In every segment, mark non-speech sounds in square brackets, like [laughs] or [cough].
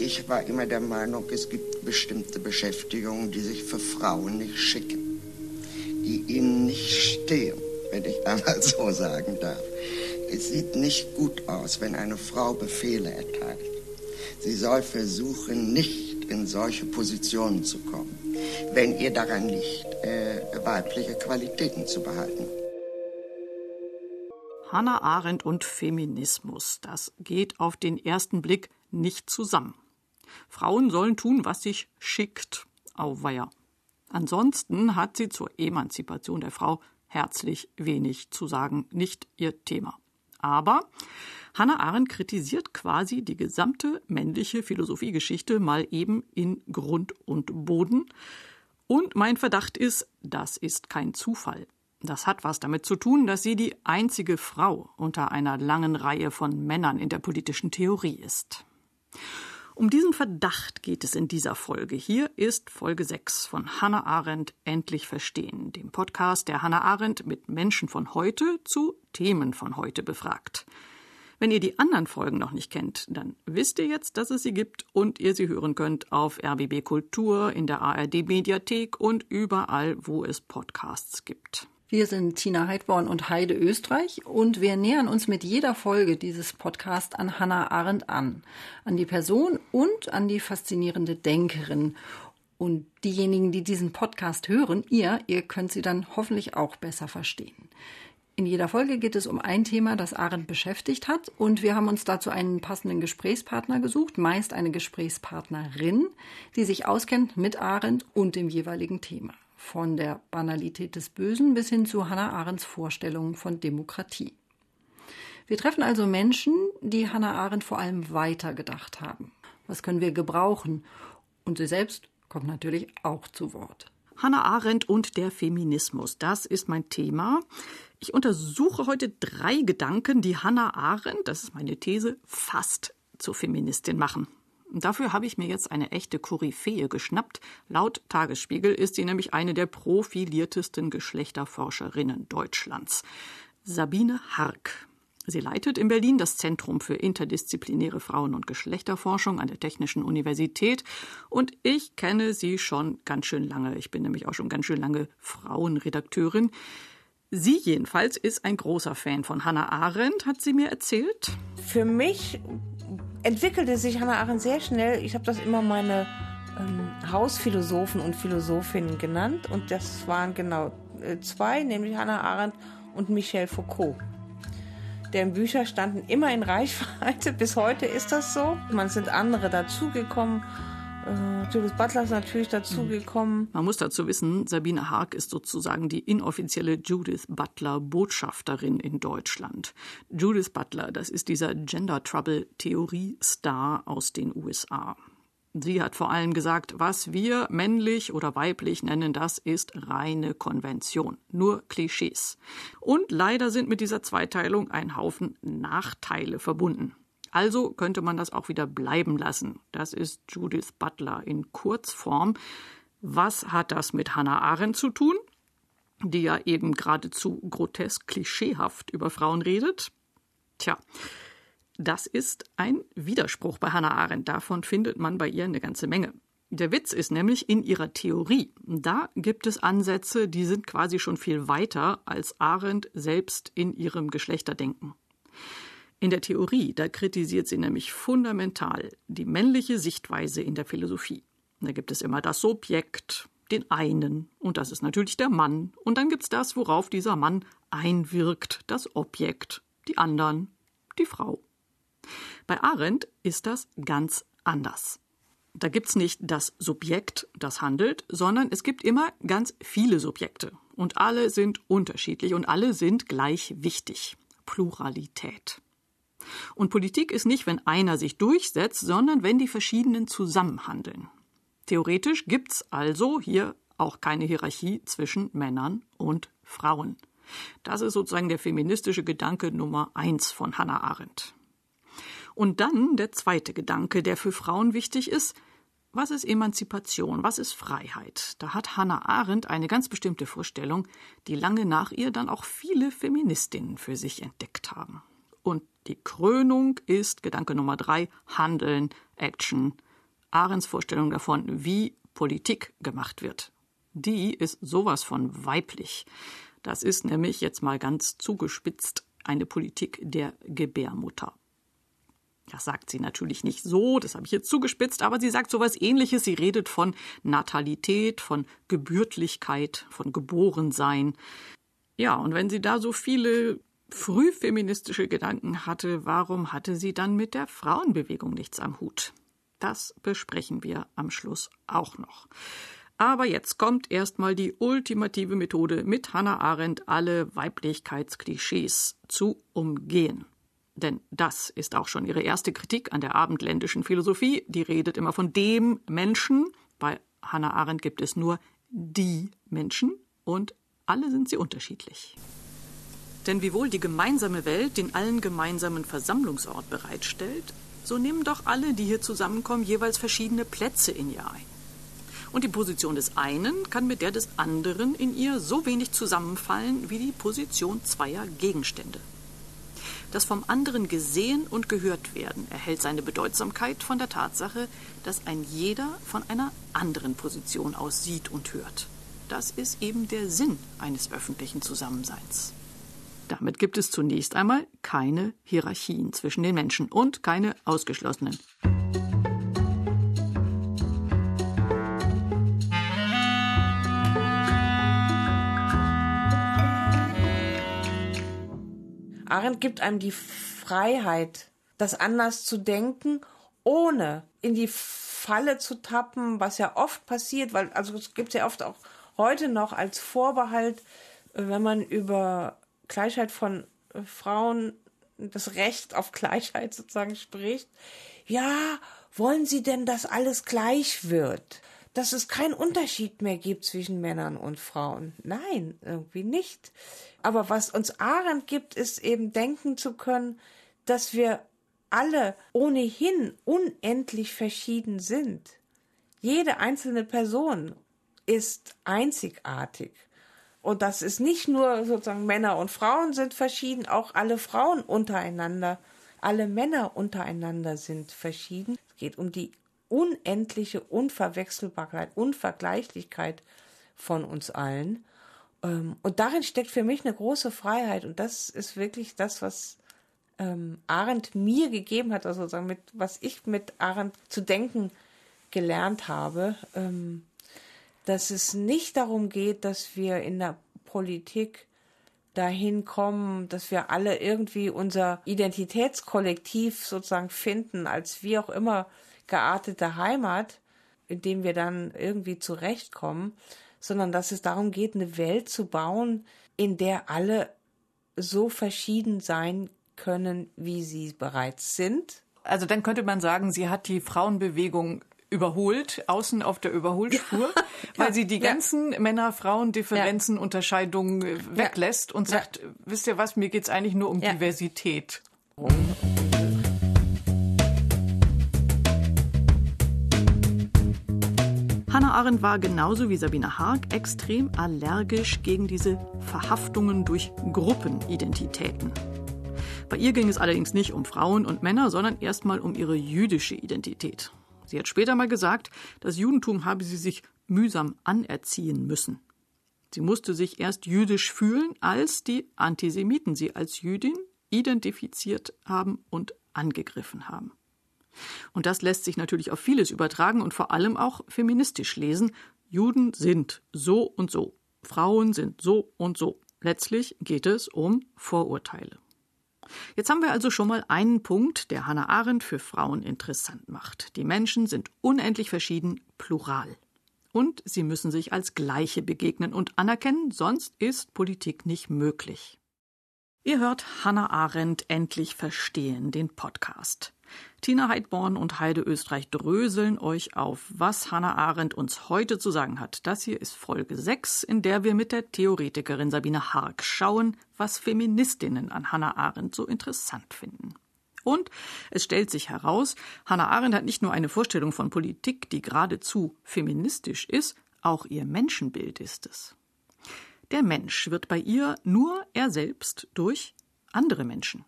Ich war immer der Meinung, es gibt bestimmte Beschäftigungen, die sich für Frauen nicht schicken, die ihnen nicht stehen, wenn ich [laughs] einmal so sagen darf. Es sieht nicht gut aus, wenn eine Frau Befehle erteilt. Sie soll versuchen, nicht in solche Positionen zu kommen, wenn ihr daran liegt, äh, weibliche Qualitäten zu behalten. Hannah Arendt und Feminismus, das geht auf den ersten Blick nicht zusammen. Frauen sollen tun, was sich schickt. Auweia. Ansonsten hat sie zur Emanzipation der Frau herzlich wenig zu sagen, nicht ihr Thema. Aber Hannah Arendt kritisiert quasi die gesamte männliche Philosophiegeschichte mal eben in Grund und Boden. Und mein Verdacht ist, das ist kein Zufall. Das hat was damit zu tun, dass sie die einzige Frau unter einer langen Reihe von Männern in der politischen Theorie ist. Um diesen Verdacht geht es in dieser Folge. Hier ist Folge 6 von Hannah Arendt Endlich Verstehen, dem Podcast, der Hannah Arendt mit Menschen von heute zu Themen von heute befragt. Wenn ihr die anderen Folgen noch nicht kennt, dann wisst ihr jetzt, dass es sie gibt und ihr sie hören könnt auf RBB Kultur, in der ARD Mediathek und überall, wo es Podcasts gibt. Wir sind Tina Heidborn und Heide Österreich und wir nähern uns mit jeder Folge dieses Podcasts an Hannah Arendt an, an die Person und an die faszinierende Denkerin. Und diejenigen, die diesen Podcast hören, ihr, ihr könnt sie dann hoffentlich auch besser verstehen. In jeder Folge geht es um ein Thema, das Arendt beschäftigt hat und wir haben uns dazu einen passenden Gesprächspartner gesucht, meist eine Gesprächspartnerin, die sich auskennt mit Arendt und dem jeweiligen Thema von der Banalität des Bösen bis hin zu Hannah Arendts Vorstellungen von Demokratie. Wir treffen also Menschen, die Hannah Arendt vor allem weitergedacht haben. Was können wir gebrauchen? Und sie selbst kommt natürlich auch zu Wort. Hannah Arendt und der Feminismus, das ist mein Thema. Ich untersuche heute drei Gedanken, die Hannah Arendt, das ist meine These, fast zur Feministin machen. Dafür habe ich mir jetzt eine echte Koryphäe geschnappt. Laut Tagesspiegel ist sie nämlich eine der profiliertesten Geschlechterforscherinnen Deutschlands. Sabine Hark. Sie leitet in Berlin das Zentrum für interdisziplinäre Frauen- und Geschlechterforschung an der Technischen Universität. Und ich kenne sie schon ganz schön lange. Ich bin nämlich auch schon ganz schön lange Frauenredakteurin. Sie jedenfalls ist ein großer Fan von Hannah Arendt, hat sie mir erzählt. Für mich entwickelte sich Hannah Arendt sehr schnell. Ich habe das immer meine ähm, Hausphilosophen und Philosophinnen genannt. Und das waren genau äh, zwei, nämlich Hannah Arendt und Michel Foucault. Deren Bücher standen immer in Reichweite. [laughs] Bis heute ist das so. Man sind andere dazugekommen. Äh, Judith Butler ist natürlich dazugekommen. Man muss dazu wissen, Sabine Haag ist sozusagen die inoffizielle Judith Butler Botschafterin in Deutschland. Judith Butler, das ist dieser Gender Trouble Theorie Star aus den USA. Sie hat vor allem gesagt, was wir männlich oder weiblich nennen, das ist reine Konvention, nur Klischees. Und leider sind mit dieser Zweiteilung ein Haufen Nachteile verbunden. Also könnte man das auch wieder bleiben lassen. Das ist Judith Butler in Kurzform. Was hat das mit Hannah Arendt zu tun, die ja eben geradezu grotesk klischeehaft über Frauen redet? Tja, das ist ein Widerspruch bei Hannah Arendt. Davon findet man bei ihr eine ganze Menge. Der Witz ist nämlich in ihrer Theorie. Da gibt es Ansätze, die sind quasi schon viel weiter als Arendt selbst in ihrem Geschlechterdenken. In der Theorie, da kritisiert sie nämlich fundamental die männliche Sichtweise in der Philosophie. Da gibt es immer das Subjekt, den einen, und das ist natürlich der Mann, und dann gibt's das, worauf dieser Mann einwirkt, das Objekt, die anderen, die Frau. Bei Arendt ist das ganz anders. Da gibt's nicht das Subjekt, das handelt, sondern es gibt immer ganz viele Subjekte. Und alle sind unterschiedlich und alle sind gleich wichtig. Pluralität. Und Politik ist nicht, wenn einer sich durchsetzt, sondern wenn die verschiedenen zusammenhandeln. Theoretisch gibt's also hier auch keine Hierarchie zwischen Männern und Frauen. Das ist sozusagen der feministische Gedanke Nummer eins von Hannah Arendt. Und dann der zweite Gedanke, der für Frauen wichtig ist. Was ist Emanzipation? Was ist Freiheit? Da hat Hannah Arendt eine ganz bestimmte Vorstellung, die lange nach ihr dann auch viele Feministinnen für sich entdeckt haben. Die Krönung ist Gedanke Nummer drei, Handeln, Action, Arends Vorstellung davon, wie Politik gemacht wird. Die ist sowas von weiblich. Das ist nämlich jetzt mal ganz zugespitzt eine Politik der Gebärmutter. Das sagt sie natürlich nicht so, das habe ich jetzt zugespitzt, aber sie sagt sowas ähnliches. Sie redet von Natalität, von Gebürtlichkeit, von Geborensein. Ja, und wenn sie da so viele frühfeministische Gedanken hatte, warum hatte sie dann mit der Frauenbewegung nichts am Hut? Das besprechen wir am Schluss auch noch. Aber jetzt kommt erstmal die ultimative Methode, mit Hannah Arendt alle Weiblichkeitsklischees zu umgehen. Denn das ist auch schon ihre erste Kritik an der abendländischen Philosophie. Die redet immer von dem Menschen. Bei Hannah Arendt gibt es nur die Menschen und alle sind sie unterschiedlich. Denn wiewohl die gemeinsame Welt den allen gemeinsamen Versammlungsort bereitstellt, so nehmen doch alle, die hier zusammenkommen, jeweils verschiedene Plätze in ihr ein. Und die Position des einen kann mit der des anderen in ihr so wenig zusammenfallen wie die Position zweier Gegenstände. Das vom anderen gesehen und gehört werden erhält seine Bedeutsamkeit von der Tatsache, dass ein jeder von einer anderen Position aus sieht und hört. Das ist eben der Sinn eines öffentlichen Zusammenseins. Damit gibt es zunächst einmal keine Hierarchien zwischen den Menschen und keine Ausgeschlossenen. Arendt gibt einem die Freiheit, das anders zu denken, ohne in die Falle zu tappen, was ja oft passiert, weil also es gibt ja oft auch heute noch als Vorbehalt, äh, wenn man über Gleichheit von äh, Frauen, das Recht auf Gleichheit sozusagen spricht. Ja, wollen Sie denn, dass alles gleich wird? Dass es keinen Unterschied mehr gibt zwischen Männern und Frauen? Nein, irgendwie nicht. Aber was uns Arendt gibt, ist eben denken zu können, dass wir alle ohnehin unendlich verschieden sind. Jede einzelne Person ist einzigartig. Und das ist nicht nur sozusagen Männer und Frauen sind verschieden, auch alle Frauen untereinander, alle Männer untereinander sind verschieden. Es geht um die unendliche Unverwechselbarkeit, Unvergleichlichkeit von uns allen. Ähm, und darin steckt für mich eine große Freiheit. Und das ist wirklich das, was ähm, Arendt mir gegeben hat, also sozusagen mit, was ich mit Arendt zu denken gelernt habe. Ähm, dass es nicht darum geht, dass wir in der Politik dahin kommen, dass wir alle irgendwie unser Identitätskollektiv sozusagen finden, als wie auch immer geartete Heimat, in dem wir dann irgendwie zurechtkommen, sondern dass es darum geht, eine Welt zu bauen, in der alle so verschieden sein können, wie sie bereits sind. Also dann könnte man sagen, sie hat die Frauenbewegung überholt, außen auf der Überholspur, ja. [laughs] weil sie die ganzen Männer-Frauen-Differenzen, ja. Unterscheidungen äh, weglässt und sagt, wisst ihr was, mir geht's eigentlich nur um Diversität. Hannah Arendt war genauso wie Sabine Haag extrem allergisch gegen diese Verhaftungen durch Gruppenidentitäten. Bei ihr ging es allerdings nicht um Frauen und Männer, sondern erstmal um ihre jüdische Identität. Sie hat später mal gesagt, das Judentum habe sie sich mühsam anerziehen müssen. Sie musste sich erst jüdisch fühlen, als die Antisemiten sie als Jüdin identifiziert haben und angegriffen haben. Und das lässt sich natürlich auf vieles übertragen und vor allem auch feministisch lesen. Juden sind so und so, Frauen sind so und so. Letztlich geht es um Vorurteile. Jetzt haben wir also schon mal einen Punkt, der Hannah Arendt für Frauen interessant macht. Die Menschen sind unendlich verschieden, plural. Und sie müssen sich als Gleiche begegnen und anerkennen, sonst ist Politik nicht möglich. Ihr hört Hannah Arendt endlich verstehen, den Podcast. Tina Heidborn und Heide Österreich dröseln euch auf, was Hannah Arendt uns heute zu sagen hat. Das hier ist Folge 6, in der wir mit der Theoretikerin Sabine Hark schauen, was Feministinnen an Hannah Arendt so interessant finden. Und es stellt sich heraus, Hannah Arendt hat nicht nur eine Vorstellung von Politik, die geradezu feministisch ist, auch ihr Menschenbild ist es. Der Mensch wird bei ihr nur er selbst durch andere Menschen.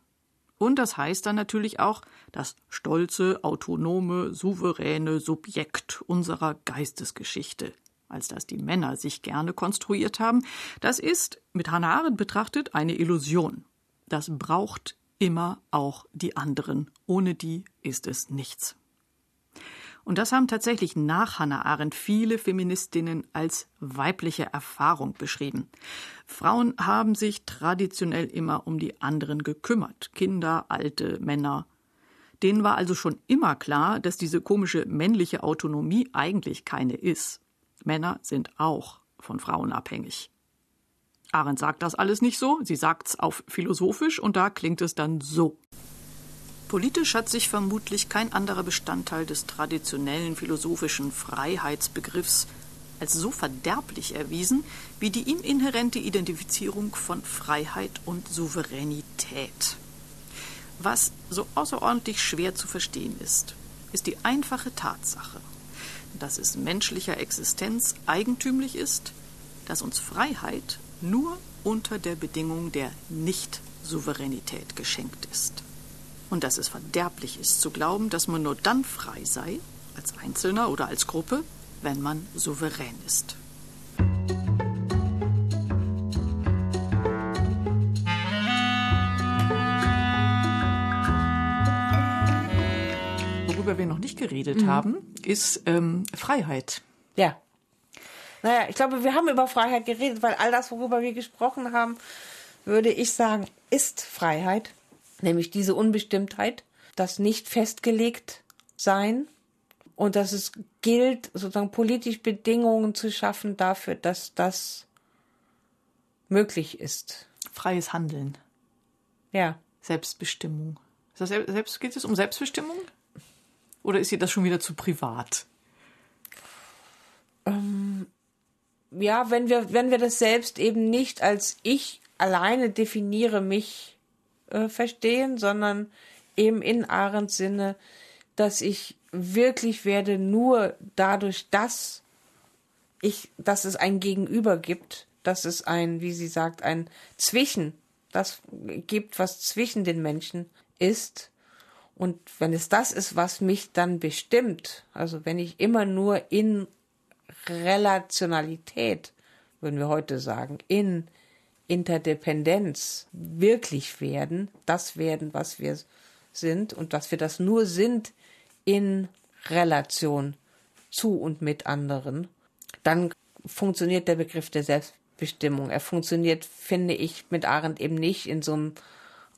Und das heißt dann natürlich auch das stolze, autonome, souveräne Subjekt unserer Geistesgeschichte, als das die Männer sich gerne konstruiert haben. Das ist, mit Hannah Arendt betrachtet, eine Illusion. Das braucht immer auch die anderen. Ohne die ist es nichts. Und das haben tatsächlich nach Hannah Arendt viele Feministinnen als weibliche Erfahrung beschrieben. Frauen haben sich traditionell immer um die anderen gekümmert. Kinder, alte, Männer. Denen war also schon immer klar, dass diese komische männliche Autonomie eigentlich keine ist. Männer sind auch von Frauen abhängig. Arendt sagt das alles nicht so, sie sagt's auf philosophisch und da klingt es dann so. Politisch hat sich vermutlich kein anderer Bestandteil des traditionellen philosophischen Freiheitsbegriffs als so verderblich erwiesen wie die ihm inhärente Identifizierung von Freiheit und Souveränität. Was so außerordentlich schwer zu verstehen ist, ist die einfache Tatsache, dass es menschlicher Existenz eigentümlich ist, dass uns Freiheit nur unter der Bedingung der Nicht-Souveränität geschenkt ist und dass es verderblich ist zu glauben, dass man nur dann frei sei, als Einzelner oder als Gruppe, wenn man souverän ist. Worüber wir noch nicht geredet mhm. haben, ist ähm, Freiheit. Ja. Naja, ich glaube, wir haben über Freiheit geredet, weil all das, worüber wir gesprochen haben, würde ich sagen, ist Freiheit nämlich diese Unbestimmtheit, das nicht festgelegt sein und dass es gilt, sozusagen politisch Bedingungen zu schaffen dafür, dass das möglich ist. Freies Handeln. Ja. Selbstbestimmung. Das selbst, geht es um Selbstbestimmung? Oder ist ihr das schon wieder zu privat? Ähm, ja, wenn wir, wenn wir das selbst eben nicht als ich alleine definiere mich äh, verstehen, sondern eben in Arends Sinne, dass ich wirklich werde nur dadurch, dass ich, dass es ein Gegenüber gibt, dass es ein, wie sie sagt, ein Zwischen, das gibt, was zwischen den Menschen ist. Und wenn es das ist, was mich dann bestimmt, also wenn ich immer nur in Relationalität, würden wir heute sagen, in Interdependenz wirklich werden, das werden, was wir sind und dass wir das nur sind in Relation zu und mit anderen, dann funktioniert der Begriff der Selbstbestimmung. Er funktioniert, finde ich, mit Arendt eben nicht in so einem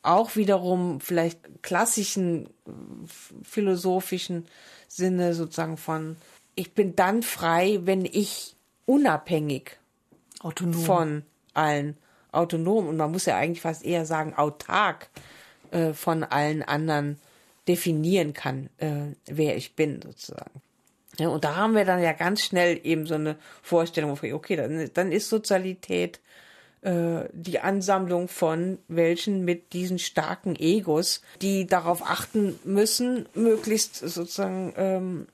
auch wiederum vielleicht klassischen philosophischen Sinne sozusagen von ich bin dann frei, wenn ich unabhängig Autonom. von allen autonom und man muss ja eigentlich fast eher sagen autark äh, von allen anderen definieren kann, äh, wer ich bin sozusagen. Ja, und da haben wir dann ja ganz schnell eben so eine Vorstellung, okay, dann, dann ist Sozialität äh, die Ansammlung von welchen mit diesen starken Egos, die darauf achten müssen, möglichst sozusagen ähm,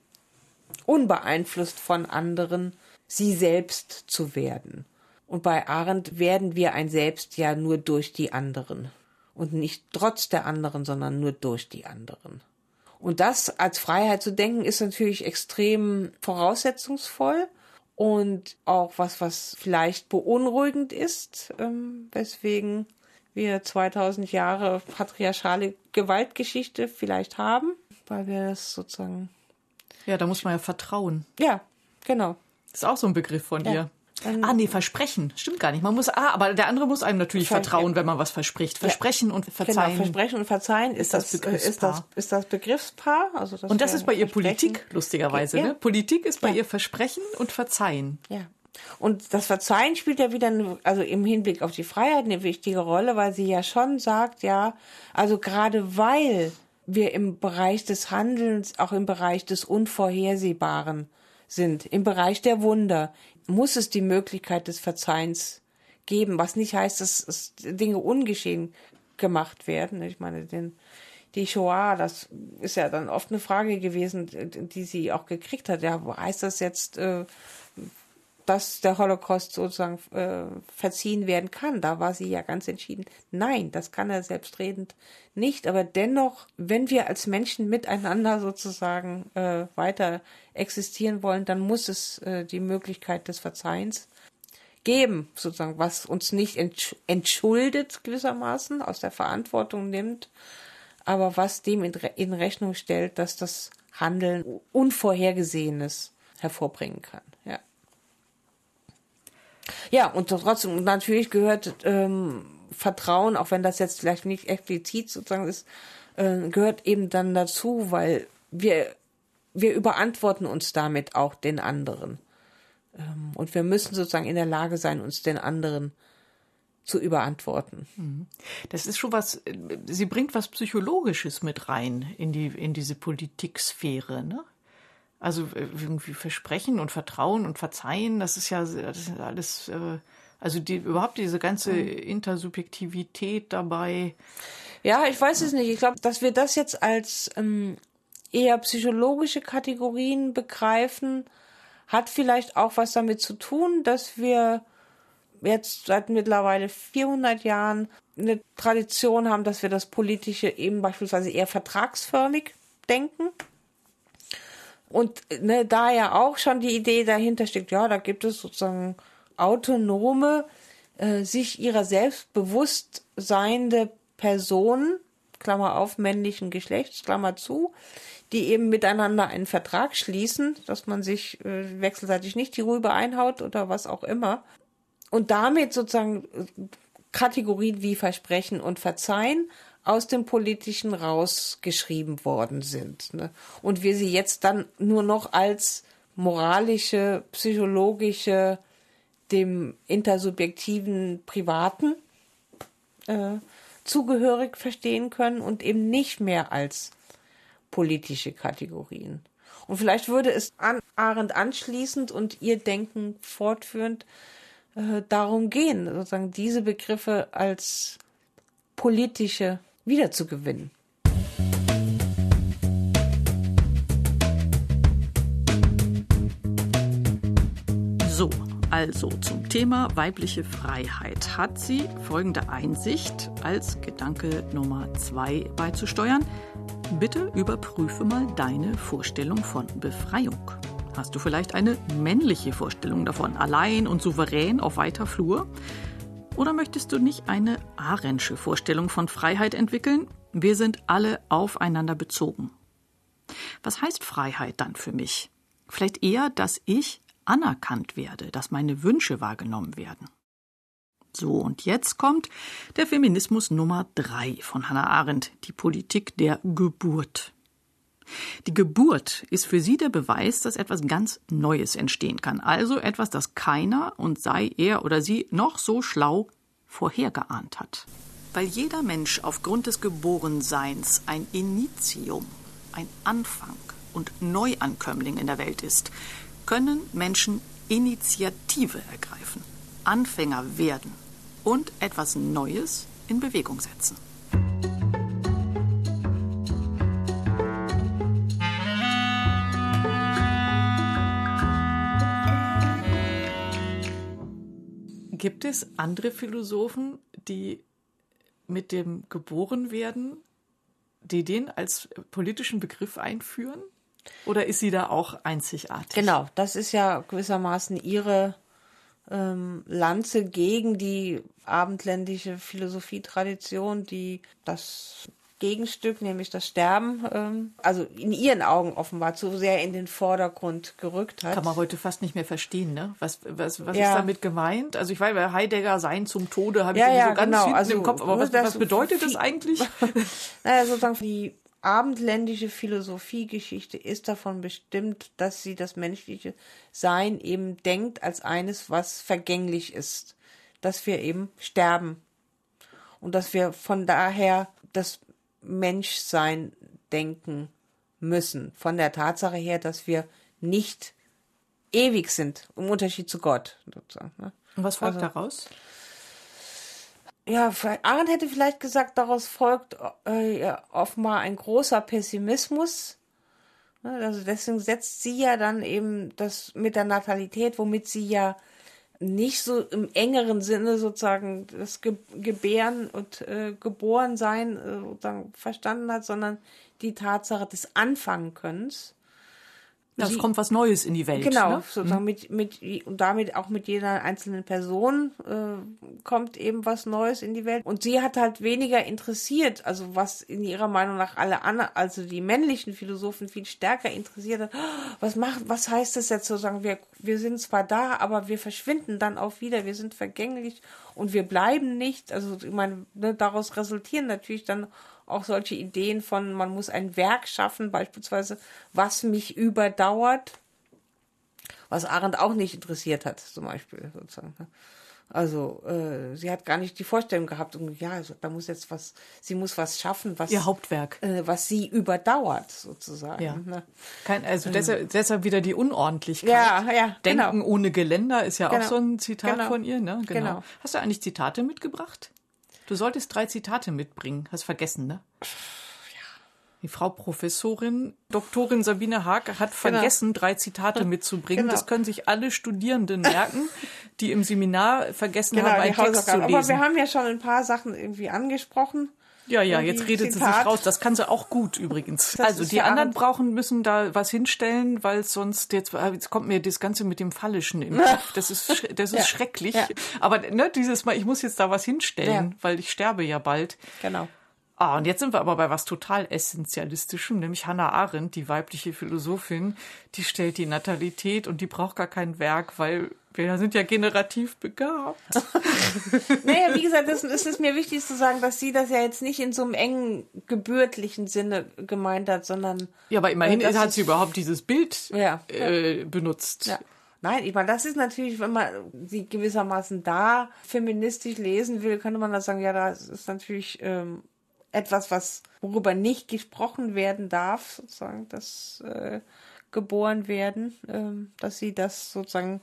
unbeeinflusst von anderen sie selbst zu werden. Und bei Arendt werden wir ein Selbst ja nur durch die anderen. Und nicht trotz der anderen, sondern nur durch die anderen. Und das als Freiheit zu denken, ist natürlich extrem voraussetzungsvoll und auch was, was vielleicht beunruhigend ist, ähm, weswegen wir 2000 Jahre patriarchale Gewaltgeschichte vielleicht haben, weil wir das sozusagen. Ja, da muss man ja vertrauen. Ja, genau. Das ist auch so ein Begriff von ja. dir. Ähm, ah, nee, Versprechen. Stimmt gar nicht. Man muss, ah, aber der andere muss einem natürlich Ver vertrauen, wenn man was verspricht. Versprechen ja. und genau, Verzeihen. Genau, Versprechen und Verzeihen ist, das, das ist das, ist das Begriffspaar. Also das und das ist bei ihr Politik, lustigerweise. Ja. Ne? Politik ist bei ja. ihr Versprechen und Verzeihen. Ja. Und das Verzeihen spielt ja wieder, also im Hinblick auf die Freiheit eine wichtige Rolle, weil sie ja schon sagt, ja, also gerade weil wir im Bereich des Handelns, auch im Bereich des Unvorhersehbaren sind, im Bereich der Wunder, muss es die Möglichkeit des Verzeihens geben, was nicht heißt, dass, dass Dinge ungeschehen gemacht werden. Ich meine, den, die Shoah, das ist ja dann oft eine Frage gewesen, die sie auch gekriegt hat. Ja, heißt das jetzt, äh, dass der Holocaust sozusagen äh, verziehen werden kann. Da war sie ja ganz entschieden. Nein, das kann er selbstredend nicht. Aber dennoch, wenn wir als Menschen miteinander sozusagen äh, weiter existieren wollen, dann muss es äh, die Möglichkeit des Verzeihens geben, sozusagen, was uns nicht entschuldet gewissermaßen, aus der Verantwortung nimmt, aber was dem in, in Rechnung stellt, dass das Handeln Unvorhergesehenes hervorbringen kann. Ja. Ja, und trotzdem, natürlich gehört ähm, Vertrauen, auch wenn das jetzt vielleicht nicht explizit sozusagen ist, äh, gehört eben dann dazu, weil wir, wir überantworten uns damit auch den anderen. Ähm, und wir müssen sozusagen in der Lage sein, uns den anderen zu überantworten. Mhm. Das ist schon was, äh, sie bringt was Psychologisches mit rein in die, in diese Politiksphäre, ne? Also äh, irgendwie Versprechen und Vertrauen und Verzeihen, das ist ja, das ist alles, äh, also die, überhaupt diese ganze mhm. Intersubjektivität dabei. Ja, ich weiß es nicht. Ich glaube, dass wir das jetzt als ähm, eher psychologische Kategorien begreifen, hat vielleicht auch was damit zu tun, dass wir jetzt seit mittlerweile 400 Jahren eine Tradition haben, dass wir das Politische eben beispielsweise eher vertragsförmig denken. Und ne, da ja auch schon die Idee dahinter steckt, ja, da gibt es sozusagen autonome, äh, sich ihrer selbst bewusst seiende Personen, Klammer auf, männlichen Geschlechts, Klammer zu, die eben miteinander einen Vertrag schließen, dass man sich äh, wechselseitig nicht die Rübe einhaut oder was auch immer. Und damit sozusagen äh, Kategorien wie Versprechen und Verzeihen aus dem Politischen rausgeschrieben worden sind. Ne? Und wir sie jetzt dann nur noch als moralische, psychologische, dem intersubjektiven Privaten äh, zugehörig verstehen können und eben nicht mehr als politische Kategorien. Und vielleicht würde es an Arendt anschließend und ihr Denken fortführend äh, darum gehen, sozusagen diese Begriffe als politische wiederzugewinnen. So, also zum Thema weibliche Freiheit hat sie folgende Einsicht als Gedanke Nummer zwei beizusteuern. Bitte überprüfe mal deine Vorstellung von Befreiung. Hast du vielleicht eine männliche Vorstellung davon, allein und souverän auf weiter Flur? Oder möchtest du nicht eine Arendsche Vorstellung von Freiheit entwickeln? Wir sind alle aufeinander bezogen. Was heißt Freiheit dann für mich? Vielleicht eher, dass ich anerkannt werde, dass meine Wünsche wahrgenommen werden. So, und jetzt kommt der Feminismus Nummer drei von Hannah Arendt, die Politik der Geburt. Die Geburt ist für sie der Beweis, dass etwas ganz Neues entstehen kann. Also etwas, das keiner und sei er oder sie noch so schlau vorhergeahnt hat. Weil jeder Mensch aufgrund des Geborenseins ein Initium, ein Anfang und Neuankömmling in der Welt ist, können Menschen Initiative ergreifen, Anfänger werden und etwas Neues in Bewegung setzen. Gibt es andere Philosophen, die mit dem Geborenwerden, die den als politischen Begriff einführen? Oder ist sie da auch einzigartig? Genau, das ist ja gewissermaßen ihre ähm, Lanze gegen die abendländische Philosophietradition, die das Gegenstück, nämlich das Sterben, ähm, also in ihren Augen offenbar zu sehr in den Vordergrund gerückt hat. Kann man heute fast nicht mehr verstehen, ne? Was, was, was ja. ist damit gemeint? Also ich weiß, bei Heidegger sein zum Tode habe ich ja, ja, so ganz genau. also, im Kopf, aber was, was bedeutet das eigentlich? [laughs] [laughs] naja, sozusagen die abendländische Philosophiegeschichte ist davon bestimmt, dass sie das menschliche Sein eben denkt als eines, was vergänglich ist, dass wir eben sterben und dass wir von daher das Menschsein denken müssen, von der Tatsache her, dass wir nicht ewig sind, im Unterschied zu Gott. Sozusagen, ne? Und was folgt also, daraus? ja, Arendt hätte vielleicht gesagt, daraus folgt äh, offenbar ein großer Pessimismus, Also deswegen setzt sie ja dann eben das mit der Natalität, womit sie ja nicht so im engeren Sinne sozusagen das Ge Gebären und äh, Geborensein äh, verstanden hat, sondern die Tatsache des Anfangenkönnens es kommt was Neues in die Welt. Genau, ne? sozusagen mhm. mit, mit, und damit auch mit jeder einzelnen Person äh, kommt eben was Neues in die Welt. Und sie hat halt weniger interessiert, also was in ihrer Meinung nach alle anderen, also die männlichen Philosophen viel stärker interessiert hat. Was macht, was heißt das jetzt sozusagen? Wir, wir sind zwar da, aber wir verschwinden dann auch wieder, wir sind vergänglich und wir bleiben nicht. Also ich meine, ne, daraus resultieren natürlich dann auch solche Ideen von, man muss ein Werk schaffen, beispielsweise, was mich überdauert, was Arendt auch nicht interessiert hat, zum Beispiel sozusagen. Ne? Also äh, sie hat gar nicht die Vorstellung gehabt, und ja, also, da muss jetzt was, sie muss was schaffen, was ihr Hauptwerk, äh, was sie überdauert sozusagen. Ja. Ne? Kein, also ähm. deshalb, deshalb wieder die Unordentlichkeit. Ja, ja. Denken genau. ohne Geländer ist ja genau. auch so ein Zitat genau. von ihr, ne? Genau. genau. Hast du eigentlich Zitate mitgebracht? Du solltest drei Zitate mitbringen. Hast vergessen, ne? Ja. Die Frau Professorin, Doktorin Sabine Haag hat genau. vergessen, genau. drei Zitate mitzubringen. Genau. Das können sich alle Studierenden merken, die im Seminar vergessen genau, haben, einen Text zu lesen. Aber wir haben ja schon ein paar Sachen irgendwie angekommen. Ja, ja, jetzt redet Zitat. sie sich raus. Das kann sie auch gut übrigens. Das also die anderen brauchen müssen da was hinstellen, weil sonst jetzt, äh, jetzt kommt mir das Ganze mit dem Fallischen im Kopf. [laughs] Das ist das ist ja. schrecklich. Ja. Aber ne, dieses Mal, ich muss jetzt da was hinstellen, ja. weil ich sterbe ja bald. Genau. Ah, und jetzt sind wir aber bei was total Essentialistischem, nämlich Hannah Arendt, die weibliche Philosophin, die stellt die Natalität und die braucht gar kein Werk, weil wir sind ja generativ begabt. [laughs] naja, wie gesagt, es ist mir wichtig zu sagen, dass sie das ja jetzt nicht in so einem engen, gebürtlichen Sinne gemeint hat, sondern. Ja, aber immerhin äh, hat sie überhaupt dieses Bild ja, äh, benutzt. Ja. Nein, ich meine, das ist natürlich, wenn man sie gewissermaßen da feministisch lesen will, könnte man da sagen, ja, das ist natürlich ähm, etwas, was worüber nicht gesprochen werden darf, sozusagen, das äh, geboren werden, ähm, dass sie das sozusagen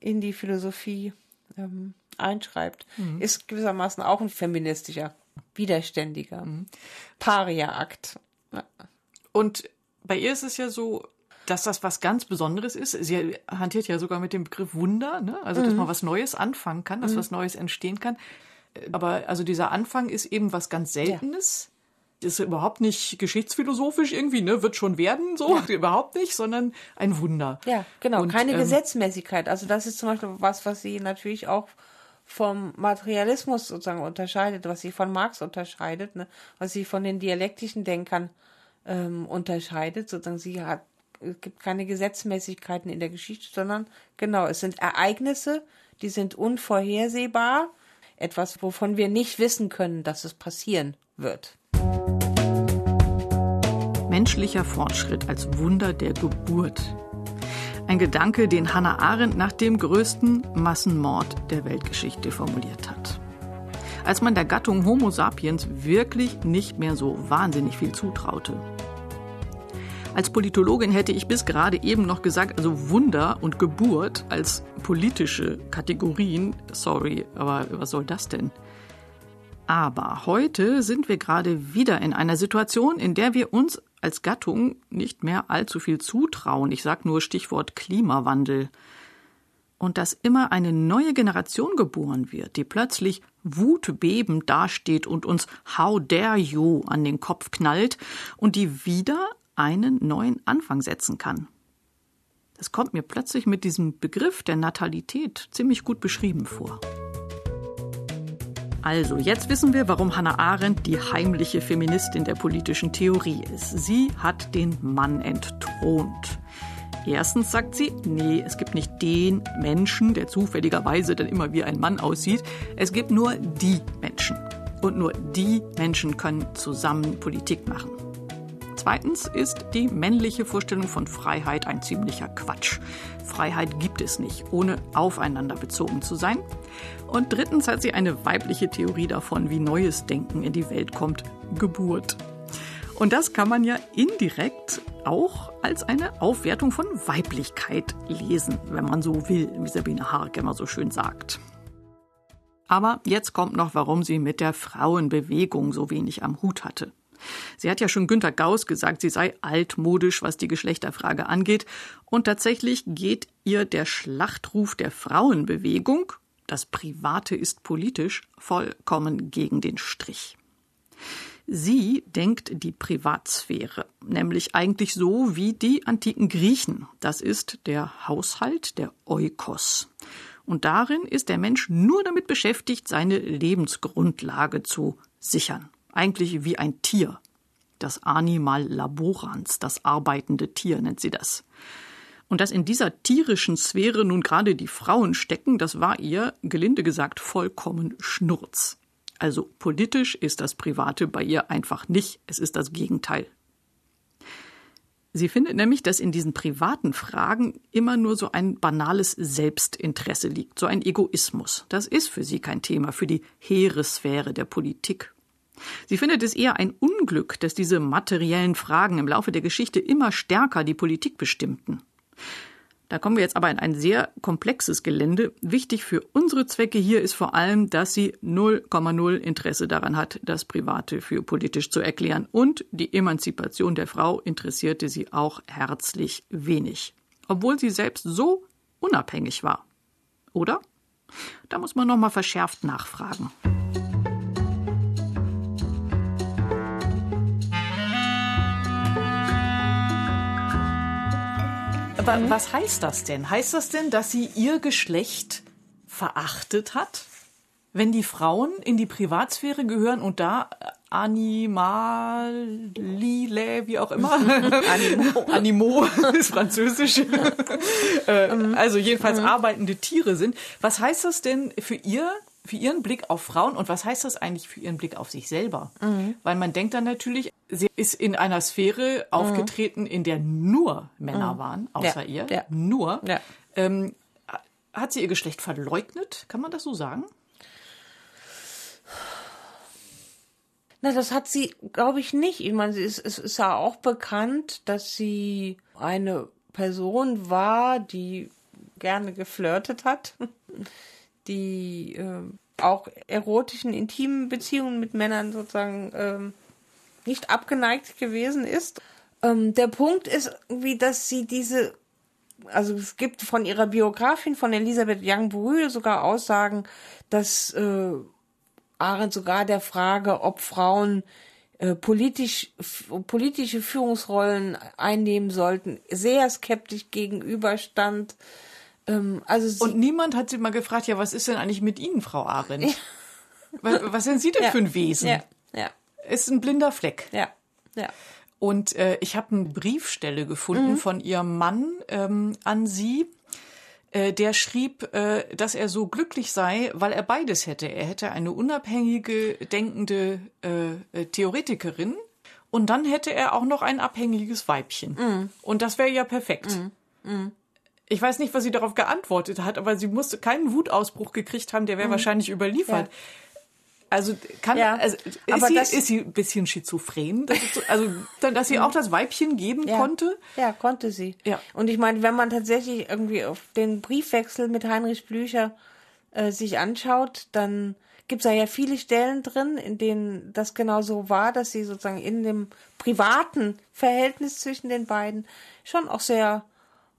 in die Philosophie ähm, einschreibt, mhm. ist gewissermaßen auch ein feministischer, widerständiger mhm. Paria-Akt. Ja. Und bei ihr ist es ja so, dass das was ganz Besonderes ist. Sie hantiert ja sogar mit dem Begriff Wunder, ne? also dass mhm. man was Neues anfangen kann, dass mhm. was Neues entstehen kann. Aber also dieser Anfang ist eben was ganz Seltenes. Ja. Ist überhaupt nicht geschichtsphilosophisch irgendwie, ne? Wird schon werden, so. Ja. [laughs] Überhaupt nicht, sondern ein Wunder. Ja, genau. Und, Keine ähm, Gesetzmäßigkeit. Also das ist zum Beispiel was, was sie natürlich auch vom Materialismus sozusagen unterscheidet, was sie von Marx unterscheidet, ne? was sie von den dialektischen Denkern ähm, unterscheidet. Sozusagen sie hat, es gibt keine Gesetzmäßigkeiten in der Geschichte, sondern genau, es sind Ereignisse, die sind unvorhersehbar etwas, wovon wir nicht wissen können, dass es passieren wird. Menschlicher Fortschritt als Wunder der Geburt. Ein Gedanke, den Hannah Arendt nach dem größten Massenmord der Weltgeschichte formuliert hat. Als man der Gattung Homo sapiens wirklich nicht mehr so wahnsinnig viel zutraute. Als Politologin hätte ich bis gerade eben noch gesagt, also Wunder und Geburt als politische Kategorien, sorry, aber was soll das denn? Aber heute sind wir gerade wieder in einer Situation, in der wir uns als Gattung nicht mehr allzu viel zutrauen. Ich sage nur Stichwort Klimawandel. Und dass immer eine neue Generation geboren wird, die plötzlich wutbebend dasteht und uns How dare you an den Kopf knallt und die wieder einen neuen Anfang setzen kann. Das kommt mir plötzlich mit diesem Begriff der Natalität ziemlich gut beschrieben vor. Also, jetzt wissen wir, warum Hannah Arendt die heimliche Feministin der politischen Theorie ist. Sie hat den Mann entthront. Erstens sagt sie, nee, es gibt nicht den Menschen, der zufälligerweise dann immer wie ein Mann aussieht. Es gibt nur die Menschen. Und nur die Menschen können zusammen Politik machen. Zweitens ist die männliche Vorstellung von Freiheit ein ziemlicher Quatsch. Freiheit gibt es nicht, ohne aufeinander bezogen zu sein. Und drittens hat sie eine weibliche Theorie davon, wie neues Denken in die Welt kommt, Geburt. Und das kann man ja indirekt auch als eine Aufwertung von Weiblichkeit lesen, wenn man so will, wie Sabine Hark immer so schön sagt. Aber jetzt kommt noch, warum sie mit der Frauenbewegung so wenig am Hut hatte. Sie hat ja schon Günter Gauss gesagt, sie sei altmodisch, was die Geschlechterfrage angeht. Und tatsächlich geht ihr der Schlachtruf der Frauenbewegung, das Private ist politisch, vollkommen gegen den Strich. Sie denkt die Privatsphäre, nämlich eigentlich so wie die antiken Griechen. Das ist der Haushalt, der Oikos. Und darin ist der Mensch nur damit beschäftigt, seine Lebensgrundlage zu sichern. Eigentlich wie ein Tier. Das Animal laborans, das arbeitende Tier nennt sie das. Und dass in dieser tierischen Sphäre nun gerade die Frauen stecken, das war ihr, gelinde gesagt, vollkommen Schnurz. Also politisch ist das Private bei ihr einfach nicht, es ist das Gegenteil. Sie findet nämlich, dass in diesen privaten Fragen immer nur so ein banales Selbstinteresse liegt, so ein Egoismus. Das ist für sie kein Thema, für die hehre Sphäre der Politik. Sie findet es eher ein Unglück, dass diese materiellen Fragen im Laufe der Geschichte immer stärker die Politik bestimmten. Da kommen wir jetzt aber in ein sehr komplexes Gelände. Wichtig für unsere Zwecke hier ist vor allem, dass sie 0,0 Interesse daran hat, das Private für politisch zu erklären. Und die Emanzipation der Frau interessierte sie auch herzlich wenig. Obwohl sie selbst so unabhängig war. Oder? Da muss man nochmal verschärft nachfragen. Aber mhm. was heißt das denn? Heißt das denn, dass sie ihr Geschlecht verachtet hat? Wenn die Frauen in die Privatsphäre gehören und da Animalile, wie auch immer. [laughs] Animo. [laughs] Animo ist französisch. [laughs] Äh, also jedenfalls mhm. arbeitende Tiere sind. Was heißt das denn für ihr für ihren Blick auf Frauen und was heißt das eigentlich für ihren Blick auf sich selber? Mhm. Weil man denkt dann natürlich, sie ist in einer Sphäre aufgetreten, in der nur Männer mhm. waren, außer ja. ihr. Ja. Nur. Ja. Ähm, hat sie ihr Geschlecht verleugnet? Kann man das so sagen? Na, das hat sie, glaube ich, nicht. Ich meine, es ist, ist ja auch bekannt, dass sie eine Person war, die gerne geflirtet hat [laughs] die äh, auch erotischen, intimen Beziehungen mit Männern sozusagen ähm, nicht abgeneigt gewesen ist. Ähm, der Punkt ist wie, dass sie diese, also es gibt von ihrer Biografin, von Elisabeth Young-Brühl sogar Aussagen, dass äh, Arendt sogar der Frage, ob Frauen äh, politisch, politische Führungsrollen einnehmen sollten, sehr skeptisch gegenüberstand. Ähm, also und niemand hat sie mal gefragt, ja, was ist denn eigentlich mit Ihnen, Frau Arendt? [laughs] Was, was, sind Sie denn ja. für ein Wesen? Ja. ja. Ist ein blinder Fleck. Ja. Ja. Und äh, ich habe eine Briefstelle gefunden mhm. von ihrem Mann ähm, an sie. Äh, der schrieb, äh, dass er so glücklich sei, weil er beides hätte. Er hätte eine unabhängige, denkende äh, Theoretikerin und dann hätte er auch noch ein abhängiges Weibchen. Mhm. Und das wäre ja perfekt. Mhm. mhm. Ich weiß nicht, was sie darauf geantwortet hat, aber sie musste keinen Wutausbruch gekriegt haben, der wäre mhm. wahrscheinlich überliefert. Ja. Also kann ja, also ist, aber sie, das, ist sie ein bisschen schizophren, dass so, also [laughs] dass sie auch das Weibchen geben ja, konnte? Ja, konnte sie. Ja. Und ich meine, wenn man tatsächlich irgendwie auf den Briefwechsel mit Heinrich Blücher äh, sich anschaut, dann gibt es da ja viele Stellen drin, in denen das genau so war, dass sie sozusagen in dem privaten Verhältnis zwischen den beiden schon auch sehr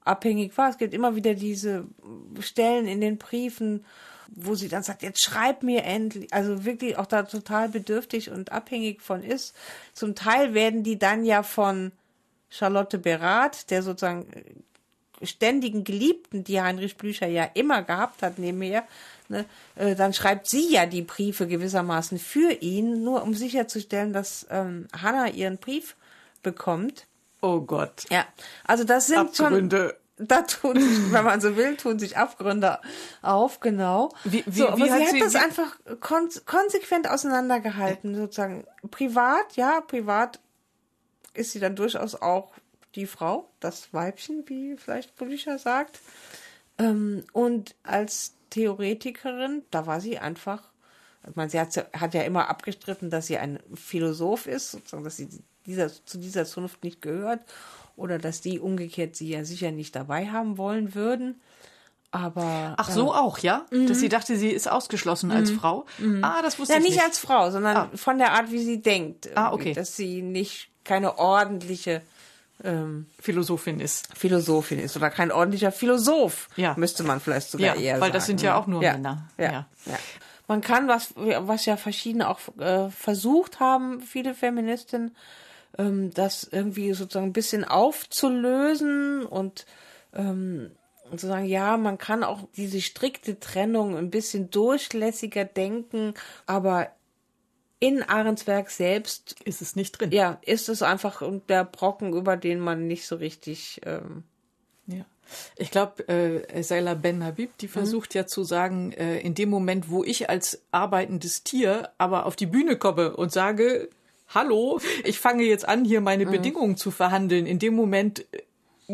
abhängig war. Es gibt immer wieder diese Stellen in den Briefen, wo sie dann sagt, jetzt schreib mir endlich, also wirklich auch da total bedürftig und abhängig von ist. Zum Teil werden die dann ja von Charlotte Berath, der sozusagen ständigen Geliebten, die Heinrich Blücher ja immer gehabt hat nebenher, ne, äh, dann schreibt sie ja die Briefe gewissermaßen für ihn, nur um sicherzustellen, dass ähm, Hannah ihren Brief bekommt. Oh Gott. Ja, also das sind Abgründe. schon da tun sich, wenn man so will, tun sich Abgründe auf, genau. Wie, wie, so, aber sie hat, sie, das einfach kon konsequent auseinandergehalten, sozusagen. Privat, ja, privat ist sie dann durchaus auch die Frau, das Weibchen, wie vielleicht Bücher sagt. Ähm, und als Theoretikerin, da war sie einfach, ich meine, sie hat, hat ja immer abgestritten, dass sie ein Philosoph ist, sozusagen, dass sie dieser, zu dieser Zunft nicht gehört oder dass die umgekehrt sie ja sicher nicht dabei haben wollen würden. Aber Ach so auch, ja? Dass sie dachte, sie ist ausgeschlossen als Frau. Ah, das wusste ja ich nicht nicht. als Frau, sondern Ah. von der Art, wie sie denkt. Ah, okay. Dass sie nicht keine ordentliche ähm, Philosophin ist. Philosophin ist oder kein ordentlicher Philosoph, Ja. müsste man vielleicht sogar Ja, eher weil sagen. das sind ja auch nur ja. Männer. Ja. Ja. Ja. Man kann, was, was ja verschiedene auch äh, versucht haben, viele Feministinnen, ähm, das irgendwie sozusagen ein bisschen aufzulösen und ähm, und zu sagen, ja, man kann auch diese strikte Trennung ein bisschen durchlässiger denken, aber in Ahrensberg selbst Ist es nicht drin. ja, ist es einfach der Brocken, über den man nicht so richtig. Ähm, Ja. Ich glaube, äh, Saila Ben Habib, die versucht ja zu sagen, äh, in dem Moment, wo ich als arbeitendes Tier aber auf die Bühne komme und sage, hallo, ich fange jetzt an, hier meine Bedingungen zu verhandeln, in dem Moment äh,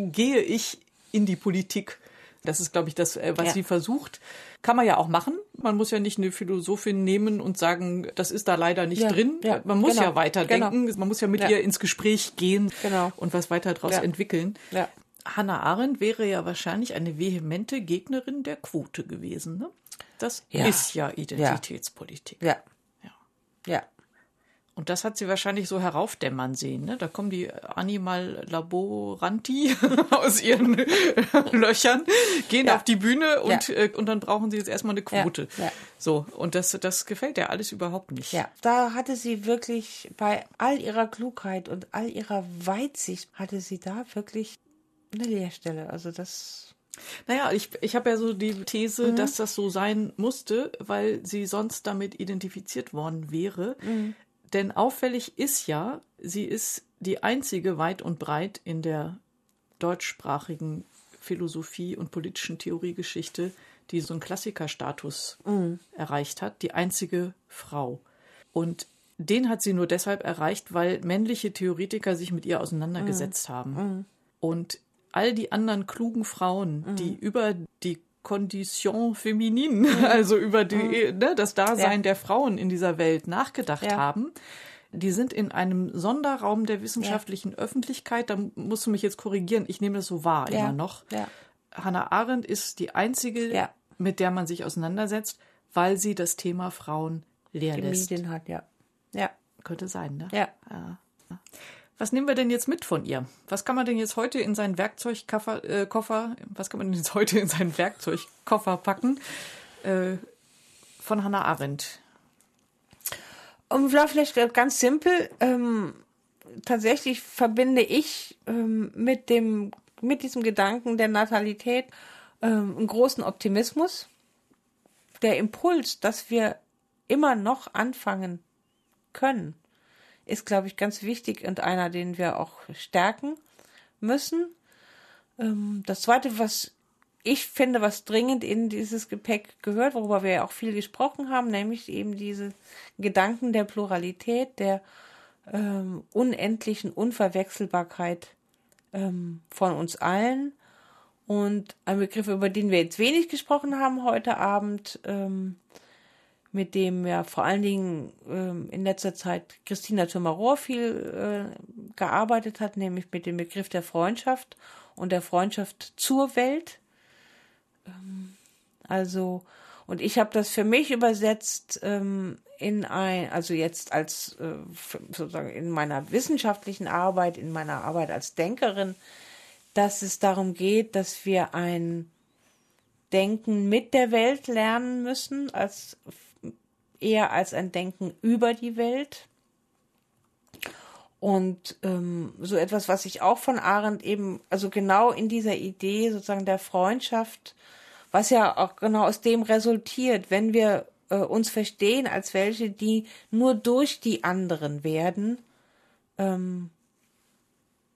gehe ich in die Politik. Das ist, glaube ich, das, äh, was Ja. sie versucht. Kann man ja auch machen. Man muss ja nicht eine Philosophin nehmen und sagen, das ist da leider nicht Ja, drin. ja, man muss genau, ja weiterdenken. Man muss ja mit Ja. ihr ins Gespräch gehen Genau. und was weiter daraus Ja. entwickeln. ja. Hannah Arendt wäre ja wahrscheinlich eine vehemente Gegnerin der Quote gewesen. Ne? Das Ja. ist ja Identitätspolitik. Ja. Ja. Und das hat sie wahrscheinlich so heraufdämmern sehen. Ne? Da kommen die Animal Laboranti [laughs] aus ihren [laughs] Löchern, gehen Ja. auf die Bühne und, Ja. äh, und dann brauchen sie jetzt erstmal eine Quote. Ja. So, und das, das gefällt ihr alles überhaupt nicht. Ja, da hatte sie wirklich bei all ihrer Klugheit und all ihrer Weitsicht, hatte sie da wirklich eine Leerstelle. Also das. Naja, ich, ich habe ja so die These, Mhm. dass das so sein musste, weil sie sonst damit identifiziert worden wäre. Mhm. Denn auffällig ist ja, sie ist die einzige weit und breit in der deutschsprachigen Philosophie und politischen Theoriegeschichte, die so einen Klassikerstatus Mhm. erreicht hat, die einzige Frau. Und den hat sie nur deshalb erreicht, weil männliche Theoretiker sich mit ihr auseinandergesetzt haben. Und all die anderen klugen Frauen, die über die Condition féminine, [laughs] also über die, ne, das Dasein Ja. der Frauen in dieser Welt nachgedacht Ja. haben, die sind in einem Sonderraum der wissenschaftlichen Öffentlichkeit. Da musst du mich jetzt korrigieren. Ich nehme das so wahr Ja. immer noch. Ja. Hannah Arendt ist die einzige, Ja. mit der man sich auseinandersetzt, weil sie das Thema Frauen leer Die lässt. Medien hat, ja. Ja. Könnte sein, ne? Ja. Was nehmen wir denn jetzt mit von ihr? Was kann man denn jetzt heute in seinen Werkzeugkoffer, äh, Koffer, was kann man denn jetzt heute in seinen Werkzeugkoffer packen? Äh, von Hannah Arendt. Und ja, vielleicht ganz simpel, ähm, tatsächlich verbinde ich ähm, mit dem, mit diesem Gedanken der Natalität ähm, einen großen Optimismus. Der Impuls, dass wir immer noch anfangen können, ist, glaube ich, ganz wichtig und einer, den wir auch stärken müssen. Ähm, das zweite, was ich finde, was dringend in dieses Gepäck gehört, worüber wir ja auch viel gesprochen haben, nämlich eben diese Gedanken der Pluralität, der ähm, unendlichen Unverwechselbarkeit ähm, von uns allen. Und ein Begriff, über den wir jetzt wenig gesprochen haben heute Abend, ähm, mit dem ja vor allen Dingen ähm, in letzter Zeit Christina Thümer-Rohr viel äh, gearbeitet hat, nämlich mit dem Begriff der Freundschaft und der Freundschaft zur Welt. Ähm, also, und ich habe das für mich übersetzt ähm, in ein, also jetzt als äh, sozusagen in meiner wissenschaftlichen Arbeit, in meiner Arbeit als Denkerin, dass es darum geht, dass wir ein Denken mit der Welt lernen müssen, als eher als ein Denken über die Welt. Und ähm, so etwas, was ich auch von Arendt eben, also genau in dieser Idee sozusagen der Freundschaft, was ja auch genau aus dem resultiert, wenn wir äh, uns verstehen als welche, die nur durch die anderen werden. Ähm,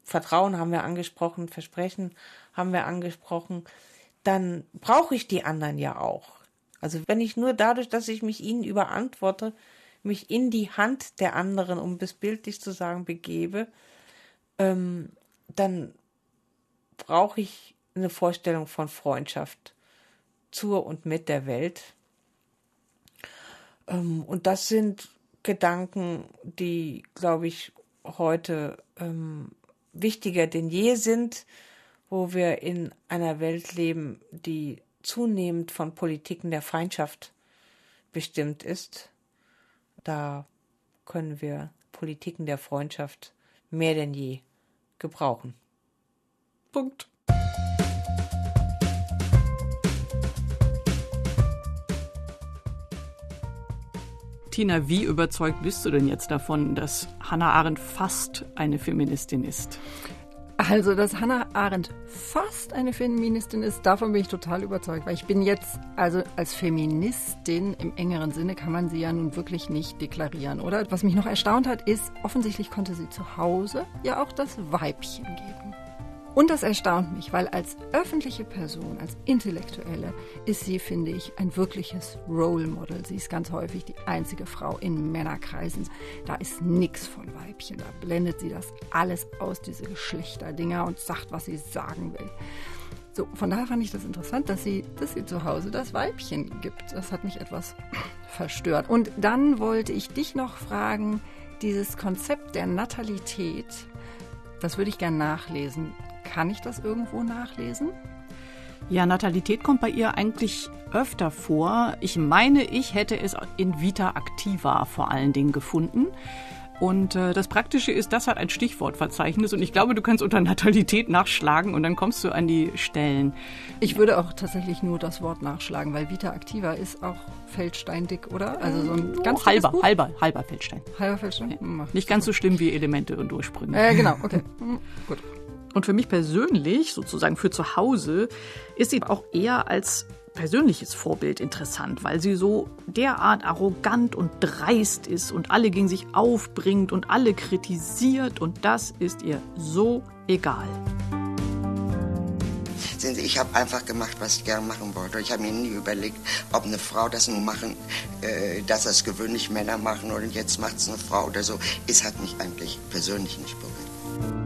Vertrauen haben wir angesprochen, Versprechen haben wir angesprochen, dann brauche ich die anderen ja auch. Also wenn ich nur dadurch, dass ich mich ihnen überantworte, mich in die Hand der anderen, um es bildlich zu sagen, begebe, ähm, dann brauche ich eine Vorstellung von Freundschaft zur und mit der Welt. Ähm, und das sind Gedanken, die, glaube ich, heute ähm, wichtiger denn je sind, wo wir in einer Welt leben, die zunehmend von Politiken der Feindschaft bestimmt ist. Da können wir Politiken der Freundschaft mehr denn je gebrauchen. Punkt. Tina, wie überzeugt bist du denn jetzt davon, dass Hannah Arendt fast eine Feministin ist? Also, dass Hannah Arendt fast eine Feministin ist, davon bin ich total überzeugt, weil ich bin jetzt, also als Feministin im engeren Sinne kann man sie ja nun wirklich nicht deklarieren, oder? Was mich noch erstaunt hat, ist, offensichtlich konnte sie zu Hause ja auch das Weibchen geben. Und das erstaunt mich, weil als öffentliche Person, als Intellektuelle, ist sie, finde ich, ein wirkliches Role Model. Sie ist ganz häufig die einzige Frau in Männerkreisen. Da ist nichts von Weibchen. Da blendet sie das alles aus, diese Geschlechterdinger, und sagt, was sie sagen will. So, von daher fand ich das interessant, dass sie, dass sie zu Hause das Weibchen gibt. Das hat mich etwas [clears throat] verstört. Und dann wollte ich dich noch fragen, dieses Konzept der Natalität, das würde ich gerne nachlesen. Kann ich das irgendwo nachlesen? Ja, Natalität kommt bei ihr eigentlich öfter vor. Ich meine, ich hätte es in Vita Activa vor allen Dingen gefunden. Und äh, das Praktische ist, das hat ein Stichwortverzeichnis und ich glaube, du kannst unter Natalität nachschlagen und dann kommst du an die Stellen. Ich würde auch tatsächlich nur das Wort nachschlagen, weil Vita Activa ist auch feldsteindick, oder? Also so ein ganz oh, halber, Buch? halber, halber Feldstein. Halber Feldstein? Ja. Nicht ganz so schlimm wie Elemente und Ursprünge. Äh, genau, okay. [laughs] Hm, gut. Und für mich persönlich, sozusagen für zu Hause, ist sie auch eher als persönliches Vorbild interessant, weil sie so derart arrogant und dreist ist und alle gegen sich aufbringt und alle kritisiert und das ist ihr so egal. Sehen Sie, ich habe einfach gemacht, was ich gerne machen wollte. Ich habe mir nie überlegt, ob eine Frau das nun machen, äh, dass das gewöhnlich Männer machen oder jetzt macht es eine Frau oder so. Es hat mich eigentlich persönlich nicht berührt.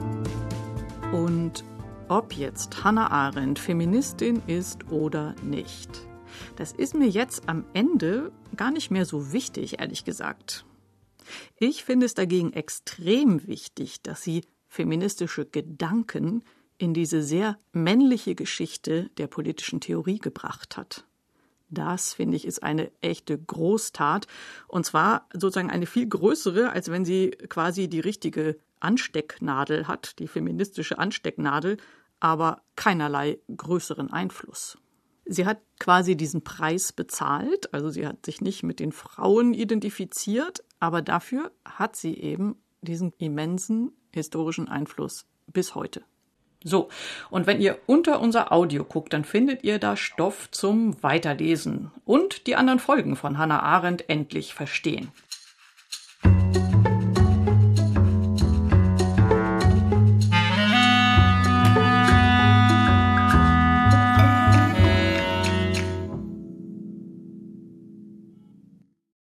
Und ob jetzt Hannah Arendt Feministin ist oder nicht, das ist mir jetzt am Ende gar nicht mehr so wichtig, ehrlich gesagt. Ich finde es dagegen extrem wichtig, dass sie feministische Gedanken in diese sehr männliche Geschichte der politischen Theorie gebracht hat. Das, finde ich, ist eine echte Großtat. Und zwar sozusagen eine viel größere, als wenn sie quasi die richtige Anstecknadel hat, die feministische Anstecknadel, aber keinerlei größeren Einfluss. Sie hat quasi diesen Preis bezahlt, also sie hat sich nicht mit den Frauen identifiziert, aber dafür hat sie eben diesen immensen historischen Einfluss bis heute. So, und wenn ihr unter unser Audio guckt, dann findet ihr da Stoff zum Weiterlesen und die anderen Folgen von Hannah Arendt endlich verstehen.